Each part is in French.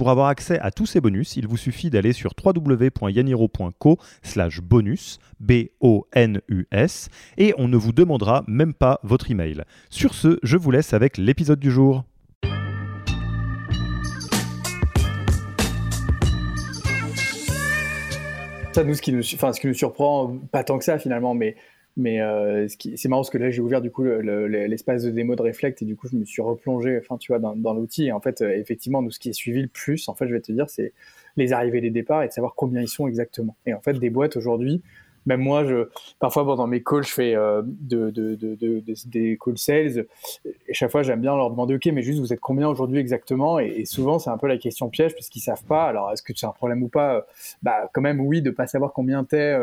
Pour avoir accès à tous ces bonus, il vous suffit d'aller sur www.yaniro.co slash bonus, B-O-N-U-S, et on ne vous demandera même pas votre email. Sur ce, je vous laisse avec l'épisode du jour. Ça, nous, ce qui nous, enfin, ce qui nous surprend, pas tant que ça finalement, mais mais euh, c'est marrant parce que là, j'ai ouvert du coup l'espace de démo de Reflect et du coup, je me suis replongé, enfin, tu vois, dans, l'outil. Et en fait, euh, effectivement, nous, ce qui est suivi le plus, en fait, je vais te dire, c'est les arrivées et les départs et de savoir combien ils sont exactement. Et en fait, des boîtes aujourd'hui, même moi, je, parfois pendant mes calls, je fais euh, de, de, de, des calls sales. Et chaque fois, j'aime bien leur demander, OK, mais juste, vous êtes combien aujourd'hui exactement? Et, souvent, c'est un peu la question piège parce qu'ils savent pas. Alors, est-ce que c'est un problème ou pas? Bah, quand même, oui, de pas savoir combien t'es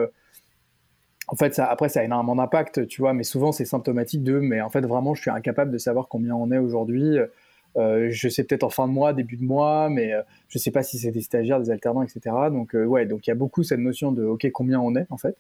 en fait, ça, après, ça a énormément d'impact, tu vois, mais souvent c'est symptomatique de, mais en fait, vraiment, je suis incapable de savoir combien on est aujourd'hui. Euh, je sais peut-être en fin de mois, début de mois, mais euh, je sais pas si c'est des stagiaires, des alternants, etc. Donc, euh, ouais, donc il y a beaucoup cette notion de, OK, combien on est, en fait.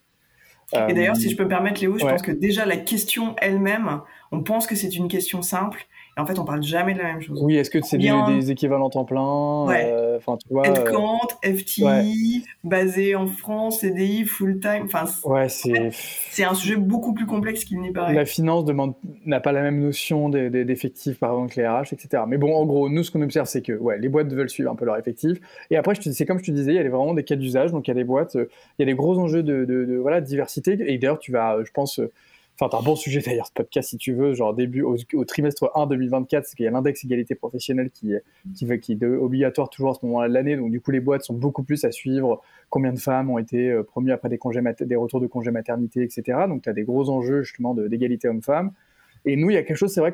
Et d'ailleurs, si je peux me permettre, Léo, je pense que déjà la question elle-même, on pense que c'est une question simple, en fait, on parle jamais de la même chose. Oui, est-ce que c'est des, équivalents temps plein euh, Enfin, tu vois. Headcount, euh, FTI, basé en France, CDI, full time. Enfin, ouais, c'est. C'est un sujet beaucoup plus complexe qu'il n'y paraît. La finance demande n'a pas la même notion d'effectifs par exemple que les RH, etc. Mais bon, en gros, nous, ce qu'on observe, c'est que ouais, les boîtes veulent suivre un peu leur effectif. Et après, c'est comme je te disais, il y a vraiment des cas d'usage. Donc, il y a des boîtes, euh, il y a des gros enjeux de, de voilà, diversité. Et d'ailleurs, tu vas, je pense Enfin, t'as un bon sujet d'ailleurs, ce podcast, si tu veux, genre début au, trimestre 1 2024, parce qu'il y a l'index égalité professionnelle qui, qui, qui est obligatoire toujours à ce moment-là de l'année. Donc, du coup, les boîtes sont beaucoup plus à suivre combien de femmes ont été euh, promues après des, congés des retours de congés maternité, etc. Donc, tu as des gros enjeux justement d'égalité homme-femme. Et nous, il y a quelque chose, c'est vrai,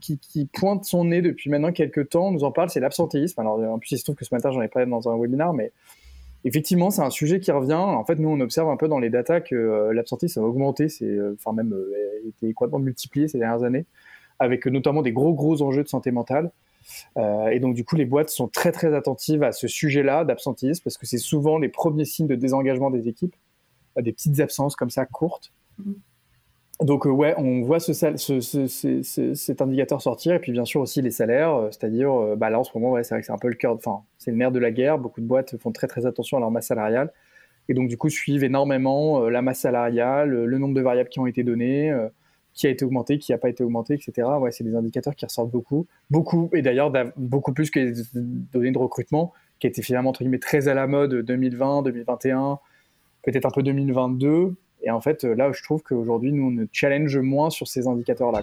qui, qui, pointe son nez depuis maintenant quelques temps, on nous en parle, c'est l'absentéisme. Alors, en plus, il se trouve que ce matin, j'en ai parlé dans un webinaire, mais effectivement, c'est un sujet qui revient. En fait, nous, on observe un peu dans les datas que euh, l'absentéisme a augmenté, c'est, euh, enfin même euh, été complètement multiplié ces dernières années, avec notamment des gros gros enjeux de santé mentale. et donc, du coup, les boîtes sont très très attentives à ce sujet-là d'absentéisme parce que c'est souvent les premiers signes de désengagement des équipes, des petites absences comme ça courtes. Donc ouais, on voit ce, cet indicateur sortir et puis bien sûr aussi les salaires, euh, c'est-à-dire euh, bah là en ce moment c'est vrai que c'est un peu le cœur, enfin c'est le nerf de la guerre. Beaucoup de boîtes font très très attention à leur masse salariale et donc du coup suivent énormément euh, la masse salariale, le nombre de variables qui ont été données, qui a été augmenté, qui n'a pas été augmenté, etc. Ouais, c'est des indicateurs qui ressortent beaucoup, beaucoup et d'ailleurs beaucoup plus que les données de recrutement qui étaient finalement entre guillemets très à la mode 2020, 2021, peut-être un peu 2022 et en fait, là, je trouve qu'aujourd'hui, nous, on challenge moins sur ces indicateurs-là.